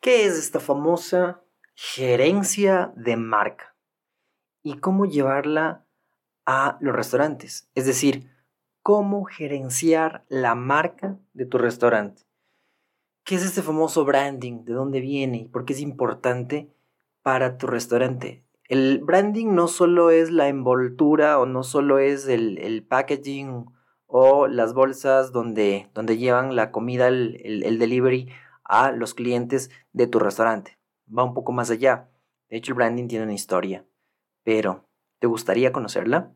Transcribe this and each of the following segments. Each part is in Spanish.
¿Qué es esta famosa gerencia de marca? ¿Y cómo llevarla a los restaurantes? Es decir, cómo gerenciar la marca de tu restaurante. ¿Qué es este famoso branding? ¿De dónde viene? ¿Y por qué es importante para tu restaurante? El branding no solo es la envoltura o no solo es el, packaging o las bolsas donde, donde llevan la comida, el, el delivery a los clientes de tu restaurante. Va un poco más allá. De hecho, el branding tiene una historia. Pero, ¿te gustaría conocerla?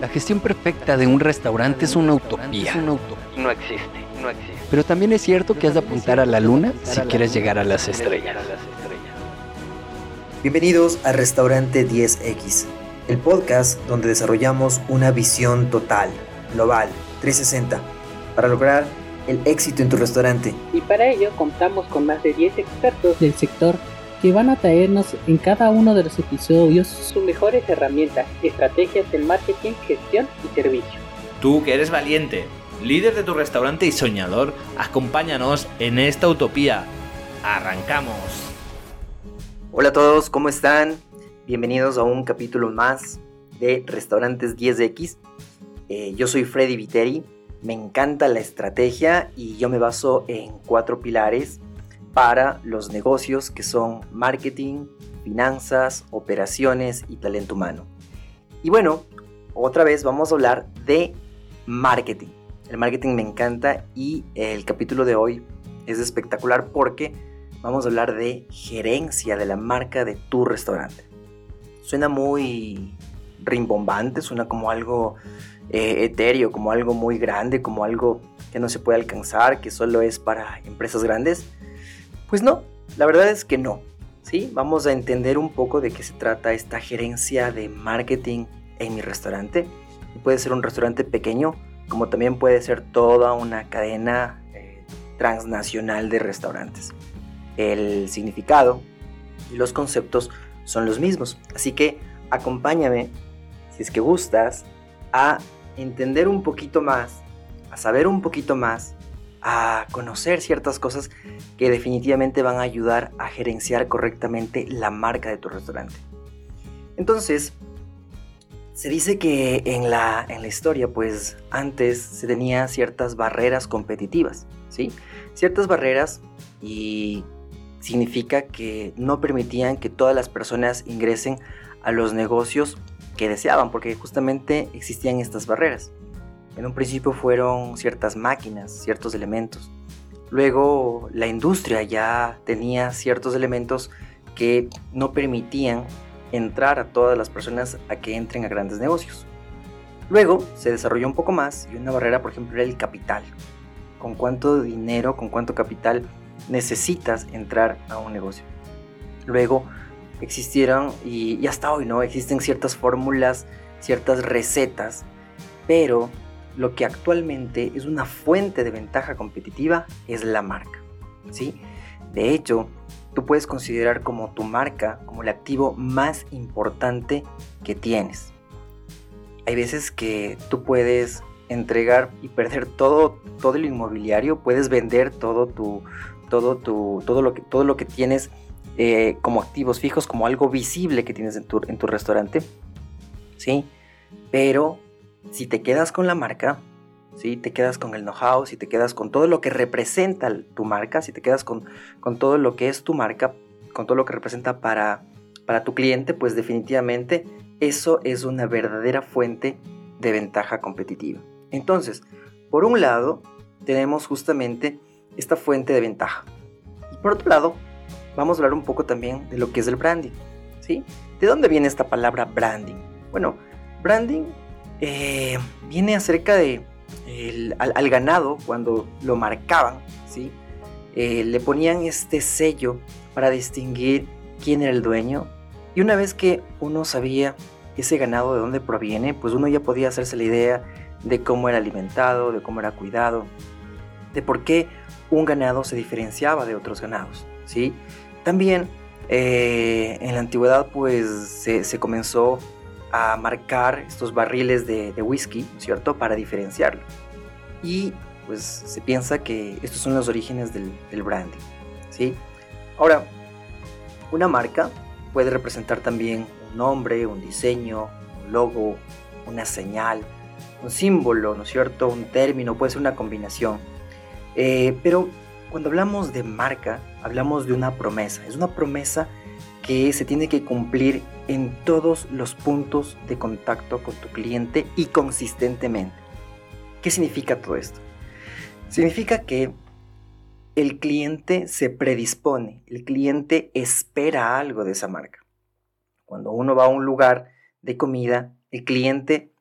La gestión perfecta de un restaurante es una utopía. No existe, no existe. Pero también es cierto que has de apuntar a la luna si quieres llegar a las estrellas. Bienvenidos a Restaurante 10X, el podcast donde desarrollamos una visión total, global, 360, para lograr el éxito en tu restaurante. Y para ello contamos con más de 10 expertos del sector que van a traernos en cada uno de los episodios sus mejores herramientas, estrategias del marketing, gestión y servicio. Tú que eres valiente, líder de tu restaurante y soñador, acompáñanos en esta utopía. Arrancamos. Hola a todos, ¿cómo están? Bienvenidos a un capítulo más de Restaurantes 10X. Eh, yo soy Freddy Viteri, me encanta la estrategia y yo me baso en cuatro pilares para los negocios que son marketing, finanzas, operaciones y talento humano. Y bueno, otra vez vamos a hablar de marketing. El marketing me encanta y el capítulo de hoy es espectacular porque vamos a hablar de gerencia de la marca de tu restaurante. Suena muy rimbombante, suena como algo eh, etéreo, como algo muy grande, como algo que no se puede alcanzar, que solo es para empresas grandes. Pues no, la verdad es que no. ¿sí? Vamos a entender un poco de qué se trata esta gerencia de marketing en mi restaurante. Puede ser un restaurante pequeño, como también puede ser toda una cadena eh, transnacional de restaurantes. El significado y los conceptos son los mismos. Así que acompáñame, si es que gustas, a entender un poquito más, a saber un poquito más a conocer ciertas cosas que definitivamente van a ayudar a gerenciar correctamente la marca de tu restaurante. Entonces, se dice que en la, en la historia, pues antes se tenía ciertas barreras competitivas, ¿sí? Ciertas barreras y significa que no permitían que todas las personas ingresen a los negocios que deseaban, porque justamente existían estas barreras. En un principio fueron ciertas máquinas, ciertos elementos. Luego la industria ya tenía ciertos elementos que no permitían entrar a todas las personas a que entren a grandes negocios. Luego se desarrolló un poco más y una barrera, por ejemplo, era el capital. ¿Con cuánto dinero, con cuánto capital necesitas entrar a un negocio? Luego existieron, y, hasta hoy, ¿no? Existen ciertas fórmulas, ciertas recetas, pero lo que actualmente es una fuente de ventaja competitiva es la marca. ¿sí? De hecho, tú puedes considerar como tu marca como el activo más importante que tienes. Hay veces que tú puedes entregar y perder todo, todo el inmobiliario, puedes vender todo tu, todo tu, todo lo que, todo lo que tienes eh, como activos fijos, como algo visible que tienes en tu, en tu restaurante, ¿sí? Pero si te quedas con la marca, si te quedas con el know-how, si te quedas con todo lo que representa tu marca, si te quedas con, con todo lo que es tu marca, con todo lo que representa para, para tu cliente, pues definitivamente eso es una verdadera fuente de ventaja competitiva. Entonces, por un lado, tenemos justamente esta fuente de ventaja. Y por otro lado, vamos a hablar un poco también de lo que es el branding. ¿sí? ¿De dónde viene esta palabra branding? Bueno, branding eh, viene acerca de al, ganado cuando lo marcaban, ¿sí? Eh, le ponían este sello para distinguir quién era el dueño. Y una vez que uno sabía ese ganado de dónde proviene, pues uno ya podía hacerse la idea de cómo era alimentado, de cómo era cuidado, de por qué un ganado se diferenciaba de otros ganados, ¿sí? También eh, en la antigüedad pues se comenzó a marcar estos barriles de, whisky, ¿cierto? Para diferenciarlo. Y pues se piensa que estos son los orígenes del, del branding. ¿sí? Ahora, una marca puede representar también un nombre, un diseño, un logo, una señal, un símbolo, ¿no cierto? Un término, puede ser una combinación. Eh, pero cuando hablamos de marca, hablamos de una promesa. Es una promesa que se tiene que cumplir en todos los puntos de contacto con tu cliente y consistentemente. ¿Qué significa todo esto? Significa que el cliente se predispone, el cliente espera algo de esa marca. Cuando uno va a un lugar de comida, el cliente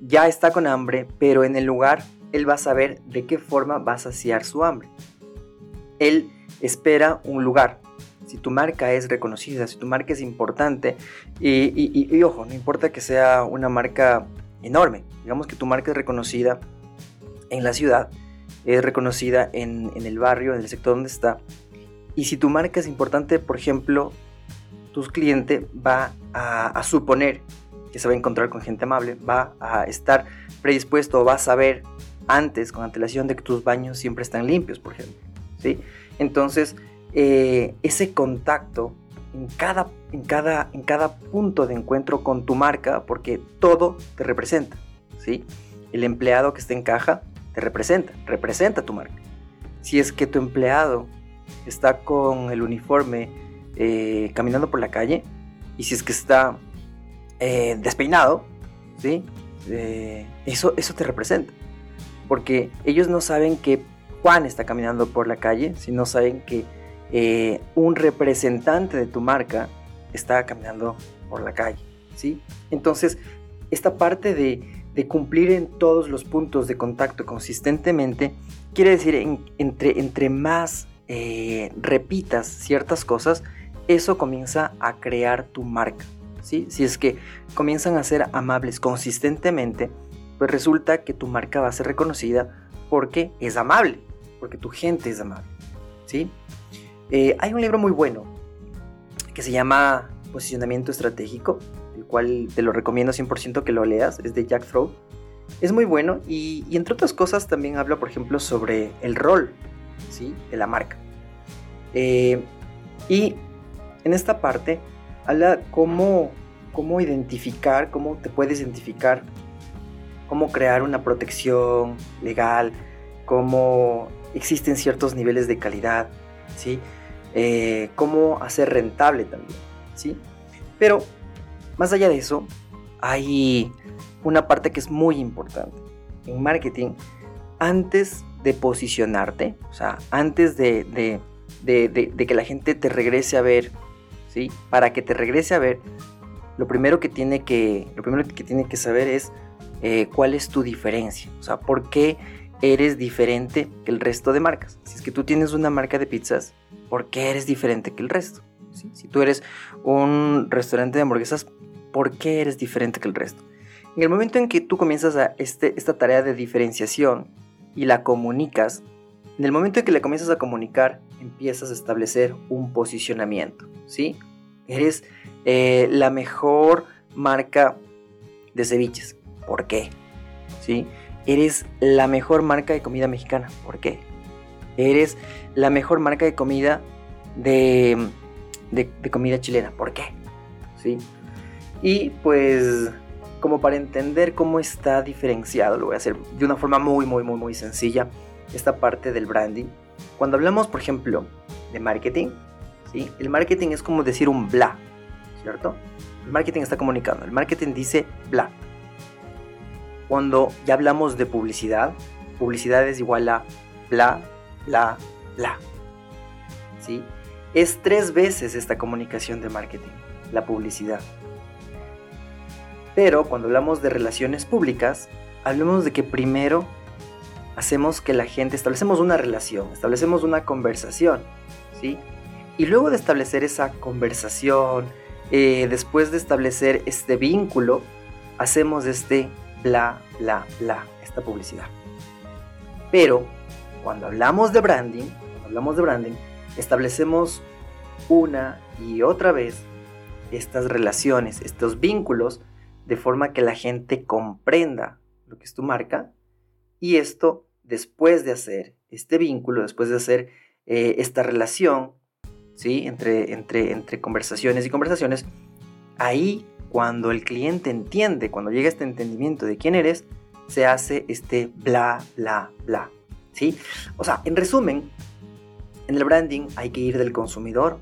ya está con hambre, pero en el lugar él va a saber de qué forma va a saciar su hambre. Él espera un lugar. Si tu marca es reconocida, si tu marca es importante, y, ojo, no importa que sea una marca enorme, digamos que tu marca es reconocida en la ciudad, es reconocida en, el barrio, en el sector donde está. Y si tu marca es importante, por ejemplo, tu cliente va a, suponer que se va a encontrar con gente amable, va a estar predispuesto va a saber antes, con antelación, de que tus baños siempre están limpios, por ejemplo. Entonces, eh, ese contacto en cada, en, cada, en cada punto de encuentro con tu marca, porque todo te representa. El empleado que está en caja representa, representa tu marca. Si es que tu empleado está con el uniforme eh, caminando por la calle y si es que está eh, despeinado, eso, eso te representa. Porque ellos no saben que Juan está caminando por la calle, sino saben que un representante de tu marca está caminando por la calle. ¿sí? Entonces, esta parte de cumplir en todos los puntos de contacto consistentemente, quiere decir entre, entre más eh, repitas ciertas cosas, eso comienza a crear tu marca. ¿sí? Si es que comienzan a ser amables consistentemente, pues resulta que tu marca va a ser reconocida porque es amable, porque tu gente es amable. ¿sí? Eh, hay un libro muy bueno que se llama Posicionamiento Estratégico el cual te lo recomiendo 100% que lo leas, es de Jack Throw. Es muy bueno y, entre otras cosas también habla, por ejemplo, sobre el rol ¿sí? de la marca. Eh, y en esta parte habla cómo, cómo identificar, cómo te puedes identificar, cómo crear una protección legal, cómo existen ciertos niveles de calidad, ¿sí? Eh, cómo hacer rentable también, ¿sí? Pero más allá de eso, hay una parte que es muy importante. En marketing, antes de posicionarte, o sea, antes de, que la gente te regrese a ver, ¿sí? Para que te regrese a ver, lo primero que tiene que, lo primero que, tiene que saber es eh, cuál es tu diferencia. O sea, por qué eres diferente que el resto de marcas. Si es que tú tienes una marca de pizzas, ¿por qué eres diferente que el resto? Si tú eres un restaurante de hamburguesas, por qué eres diferente que el resto. En el momento en que tú comienzas a este, esta tarea de diferenciación y la comunicas, en el momento en que la comienzas a comunicar, empiezas a establecer un posicionamiento, ¿sí? Eres eh, la mejor marca de ceviches. ¿Por qué? ¿Sí? Eres la mejor marca de comida mexicana. ¿Por qué? Eres la mejor marca de comida de, de, comida chilena. ¿Por qué? ¿Sí? Y pues como para entender cómo está diferenciado, lo voy a hacer de una forma muy, muy, muy, muy sencilla, esta parte del branding. Cuando hablamos, por ejemplo, de marketing, ¿sí? el marketing es como decir un bla, ¿cierto? El marketing está comunicando, el marketing dice bla. Cuando ya hablamos de publicidad, publicidad es igual a bla, bla, bla. ¿Sí? Es tres veces esta comunicación de marketing, la publicidad. Pero cuando hablamos de relaciones públicas, hablemos de que primero hacemos que la gente, establecemos una relación, establecemos una conversación, ¿sí? Y luego de establecer esa conversación, eh, después de establecer este vínculo, hacemos este bla, bla, bla, esta publicidad. Pero cuando hablamos de branding, cuando hablamos de branding, establecemos una y otra vez estas relaciones, estos vínculos de forma que la gente comprenda lo que es tu marca y esto después de hacer este vínculo, después de hacer eh, esta relación, ¿sí? Entre, entre, entre conversaciones y conversaciones, ahí cuando el cliente entiende, cuando llega este entendimiento de quién eres, se hace este bla, bla, bla, ¿sí? O sea, en resumen, en el branding hay que ir del consumidor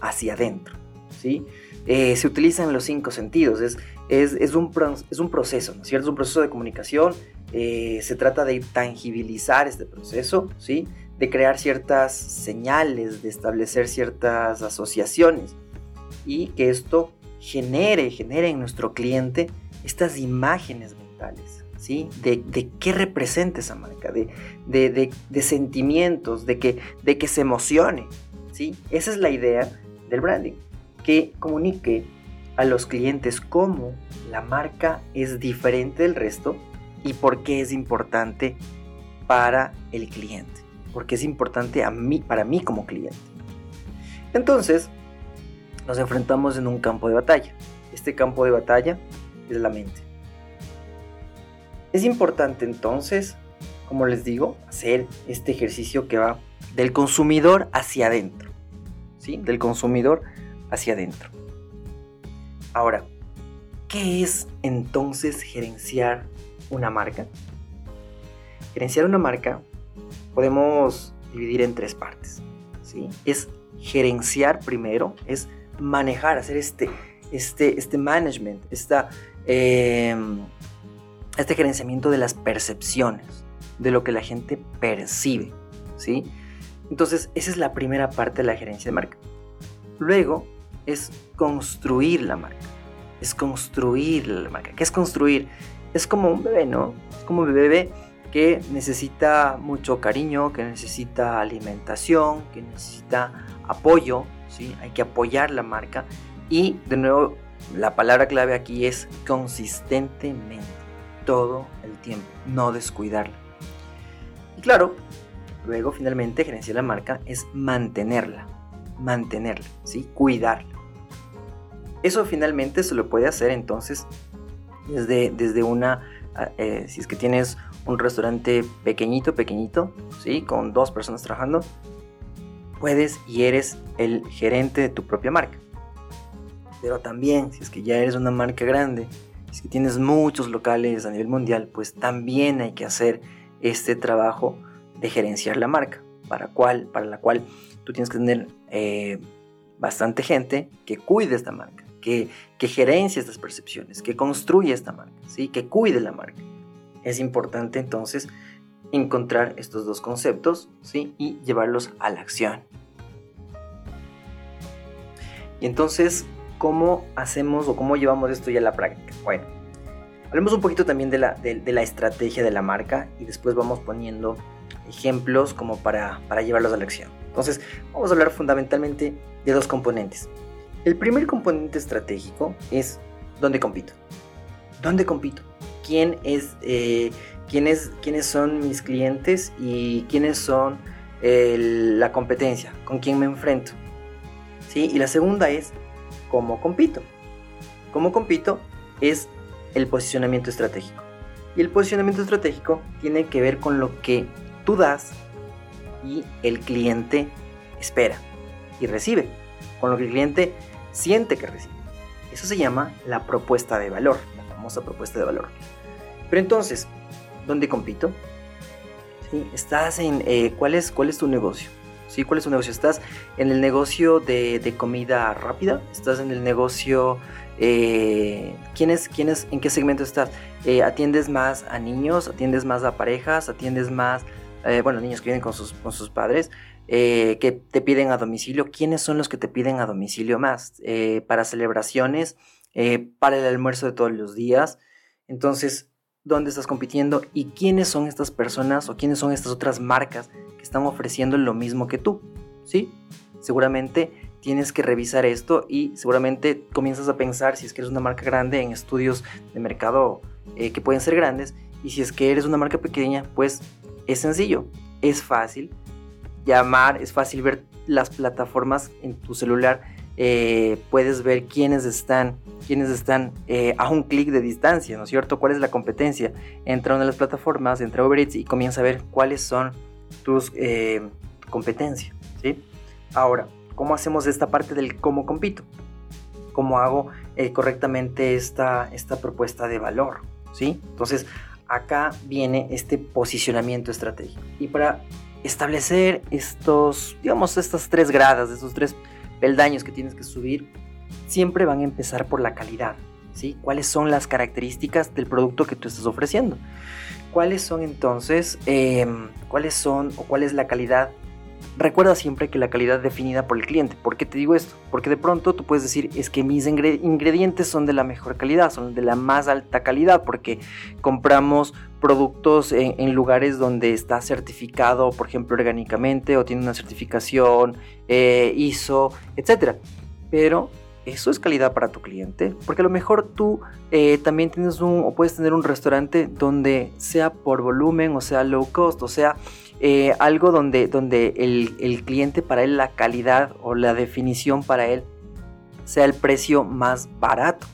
hacia adentro, ¿sí? Eh, se utilizan los cinco sentidos, es, es, un, es un proceso, ¿no es cierto? Es un proceso de comunicación, eh, se trata de tangibilizar este proceso, ¿sí? De crear ciertas señales, de establecer ciertas asociaciones y que esto genere, genere en nuestro cliente estas imágenes mentales, ¿sí? De, qué representa esa marca, de, de, sentimientos, de que, de que se emocione, ¿sí? Esa es la idea del branding, que comunique a los clientes cómo la marca es diferente del resto y por qué es importante para el cliente, porque es importante a mí, para mí como cliente. Entonces, nos enfrentamos en un campo de batalla. Este campo de batalla es la mente. Es importante entonces, como les digo, hacer este ejercicio que va del consumidor hacia adentro. ¿Sí? Del consumidor hacia adentro. Ahora, ¿qué es entonces gerenciar una marca? Gerenciar una marca podemos dividir en tres partes. ¿sí? Es gerenciar primero, es manejar, hacer este, este, este management, esta, em, este gerenciamiento de las percepciones, de lo que la gente percibe, ¿sí? Entonces, esa es la primera parte de la gerencia de marca. Luego es construir la marca. Es construir la marca. ¿Qué es construir? Es como un bebé, ¿no? Es como un bebé que necesita mucho cariño, que necesita alimentación, que necesita apoyo, Hay que apoyar la marca y de nuevo la palabra clave aquí es consistentemente, todo el tiempo, no descuidarla. Y claro, luego finalmente gerenciar la marca es mantenerla, mantenerla, ¿sí? Cuidarla. Eso finalmente se lo puede hacer entonces desde, desde una, ah, eh, si es que tienes un restaurante pequeñito, pequeñito, ¿sí? Con dos personas trabajando, puedes y eres el gerente de tu propia marca. Pero también, si es que ya eres una marca grande, si tienes muchos locales a nivel mundial, pues también hay que hacer este trabajo de gerenciar la marca, para, cual, para la cual tú tienes que tener eh, bastante gente que cuide esta marca, que, que gerencie estas percepciones, que construya esta marca, ¿sí? que cuide la marca. Es importante entonces encontrar estos dos conceptos ¿sí? y llevarlos a la acción. Y entonces, ¿cómo hacemos o cómo llevamos esto ya a la práctica? Bueno, hablemos un poquito también de la, de, la estrategia de la marca y después vamos poniendo ejemplos como para, para llevarlos a la acción. Entonces, vamos a hablar fundamentalmente de dos componentes. El primer componente estratégico es dónde compito. ¿Dónde compito? ¿Quién es, eh, quiénes, quiénes son mis clientes y quiénes son la competencia? ¿Con quién me enfrento? Y la segunda es cómo compito. Cómo compito es el posicionamiento estratégico. Y el posicionamiento estratégico tiene que ver con lo que tú das y el cliente espera y recibe, con lo que el cliente siente que recibe. Eso se llama la propuesta de valor, la famosa propuesta de valor. Pero entonces, ¿dónde compito? Estás en eh, ¿cuál, es, tu negocio. ¿sí? ¿Cuál es tu negocio? ¿Estás en el negocio de, comida rápida? ¿Estás en el negocio... Eh, ¿quién es, ¿En qué segmento estás? Eh, ¿Atiendes más a niños? ¿Atiendes más a parejas? ¿Atiendes más, eh, bueno, niños que vienen con sus, con sus padres? que te piden a domicilio. ¿Quiénes son los que te piden a domicilio más? para celebraciones, para el almuerzo de todos los días. Entonces, ¿dónde estás compitiendo? ¿Y quiénes son estas personas o quiénes son estas otras marcas que están ofreciendo lo mismo que tú, ¿sí? Seguramente tienes que revisar esto y seguramente comienzas a pensar si es que eres una marca grande en estudios de mercado eh, que pueden ser grandes y si es que eres una marca pequeña, pues es sencillo, es fácil llamar, es fácil ver las plataformas en tu celular eh, puedes ver quiénes están, quiénes están eh, a un clic de distancia, ¿no es cierto? ¿Cuál es la competencia? Entra a una de las plataformas, entra a Uber Eats y comienza a ver cuáles son tus eh, competencias, ¿sí? Ahora, ¿cómo hacemos esta parte del cómo compito? ¿Cómo hago correctamente esta, esta propuesta de valor? ¿Sí? Entonces, acá viene este posicionamiento estratégico. Y para establecer estos, digamos, estas tres gradas, estos tres peldaños que tienes que subir, siempre van a empezar por la calidad. ¿sí? ¿Cuáles son las características del producto que tú estás ofreciendo? ¿Cuáles son entonces, em, cuáles son o cuál es la calidad Recuerda siempre que la calidad definida por el cliente. ¿Por qué te digo esto? Porque de pronto tú puedes decir, es que mis ingredientes son de la mejor calidad, son de la más alta calidad, porque compramos productos en, lugares donde está certificado, por ejemplo, orgánicamente, o tiene una certificación eh, ISO, etc. Pero eso es calidad para tu cliente, porque a lo mejor tú eh, también tienes un, o puedes tener un restaurante donde sea por volumen, o sea low cost, o sea eh, algo donde, donde el, cliente para él la calidad o la definición para él sea el precio más barato.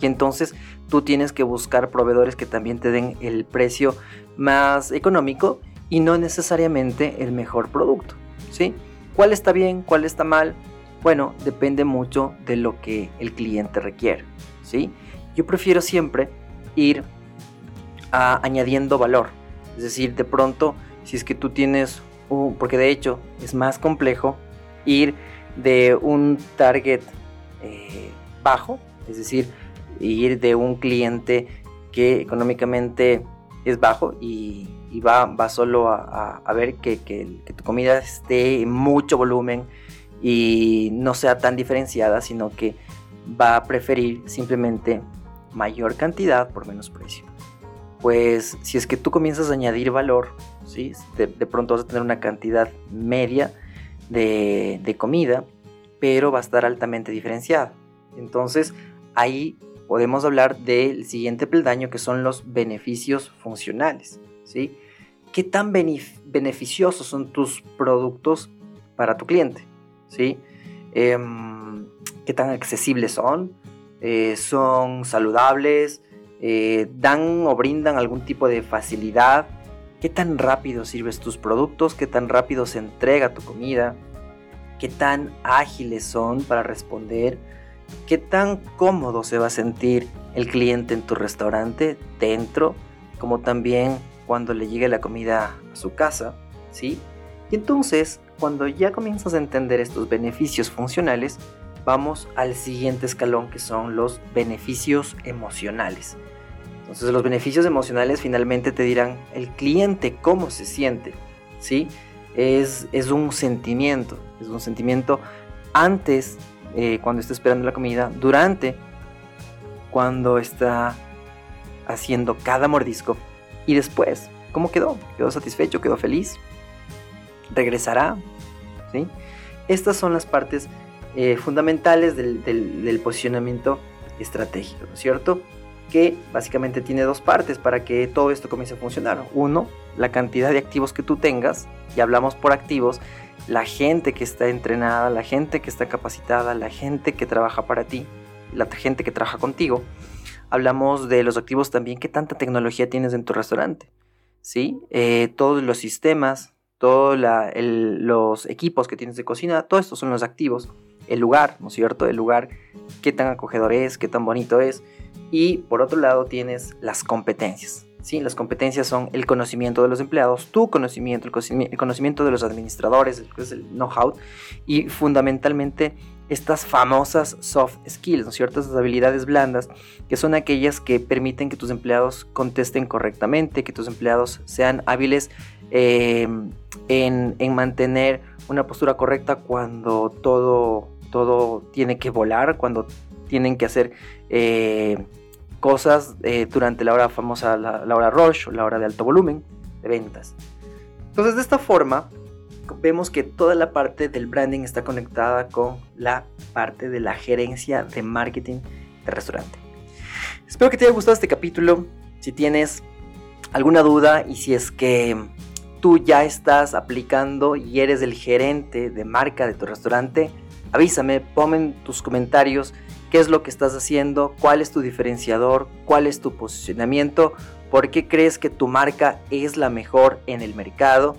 Y entonces tú tienes que buscar proveedores que también te den el precio más económico y no necesariamente el mejor producto. ¿sí? ¿Cuál está bien? ¿Cuál está mal? Bueno, depende mucho de lo que el cliente requiere. ¿sí? Yo prefiero siempre ir añadiendo valor. Es decir, de pronto si es que tú tienes un, porque de hecho es más complejo ir de un target eh, bajo, es decir, ir de un cliente que económicamente es bajo y, va, va, solo a, ver que, que, tu comida esté en mucho volumen y no sea tan diferenciada, sino que va a preferir simplemente mayor cantidad por menos precio. Pues si es que tú comienzas a añadir valor de, pronto vas a tener una cantidad media de, comida, pero va a estar altamente diferenciada. Entonces, ahí podemos hablar del siguiente peldaño que son los beneficios funcionales, ¿sí? ¿Qué tan beneficiosos son tus productos para tu cliente? ¿sí? Em, ¿Qué tan accesibles son? Eh, ¿Son saludables? Eh, ¿Dan o brindan algún tipo de facilidad? qué tan rápido sirves tus productos, qué tan rápido se entrega tu comida, qué tan ágiles son para responder, qué tan cómodo se va a sentir el cliente en tu restaurante dentro, como también cuando le llegue la comida a su casa, ¿sí? Y entonces, cuando ya comienzas a entender estos beneficios funcionales, vamos al siguiente escalón que son los beneficios emocionales. Entonces los beneficios emocionales finalmente te dirán el cliente cómo se siente, ¿sí? Es, es un sentimiento, es un sentimiento antes, eh, cuando está esperando la comida, durante, cuando está haciendo cada mordisco y después, ¿cómo quedó? ¿Quedó satisfecho? ¿Quedó feliz? ¿Regresará? ¿Sí? Estas son las partes eh, fundamentales del, del posicionamiento estratégico, ¿no es cierto? Que básicamente tiene dos partes para que todo esto comience a funcionar. Uno, la cantidad de activos que tú tengas, y hablamos por activos, la gente que está entrenada, la gente que está capacitada, la gente que trabaja para ti, la gente que trabaja contigo. Hablamos de los activos también, qué tanta tecnología tienes en tu restaurante, ¿sí? Eh, todos los sistemas, todos los equipos que tienes de cocina, todo esto son los activos. El lugar, ¿no es cierto? El lugar, qué tan acogedor es, qué tan bonito es y por otro lado tienes las competencias. ¿sí? Las competencias son el conocimiento de los empleados, tu conocimiento, el conocimiento de los administradores, el know-how y fundamentalmente estas famosas soft skills, ¿no? Estas habilidades blandas que son aquellas que permiten que tus empleados contesten correctamente, que tus empleados sean hábiles em, en, mantener una postura correcta cuando todo, todo tiene que volar, cuando tienen que hacer eh, cosas eh, durante la hora famosa, la, hora rush o la hora de alto volumen de ventas. Entonces de esta forma vemos que toda la parte del branding está conectada con la parte de la gerencia de marketing de restaurante. Espero que te haya gustado este capítulo. Si tienes alguna duda y si es que tú ya estás aplicando y eres el gerente de marca de tu restaurante, avísame, ponme tus comentarios qué es lo que estás haciendo, cuál es tu diferenciador, cuál es tu posicionamiento, por qué crees que tu marca es la mejor en el mercado.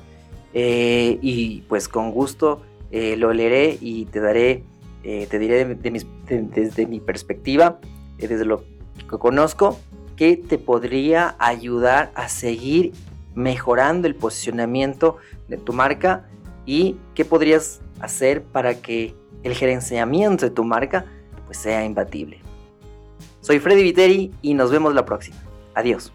Eh, y pues con gusto eh, lo leeré y te daré, eh, te diré desde mi perspectiva, desde lo que conozco, que te podría ayudar a seguir mejorando el posicionamiento de tu marca y qué podrías hacer para que el gerenciamiento de tu marca pues sea imbatible. Soy Freddy Viteri y nos vemos la próxima. Adiós.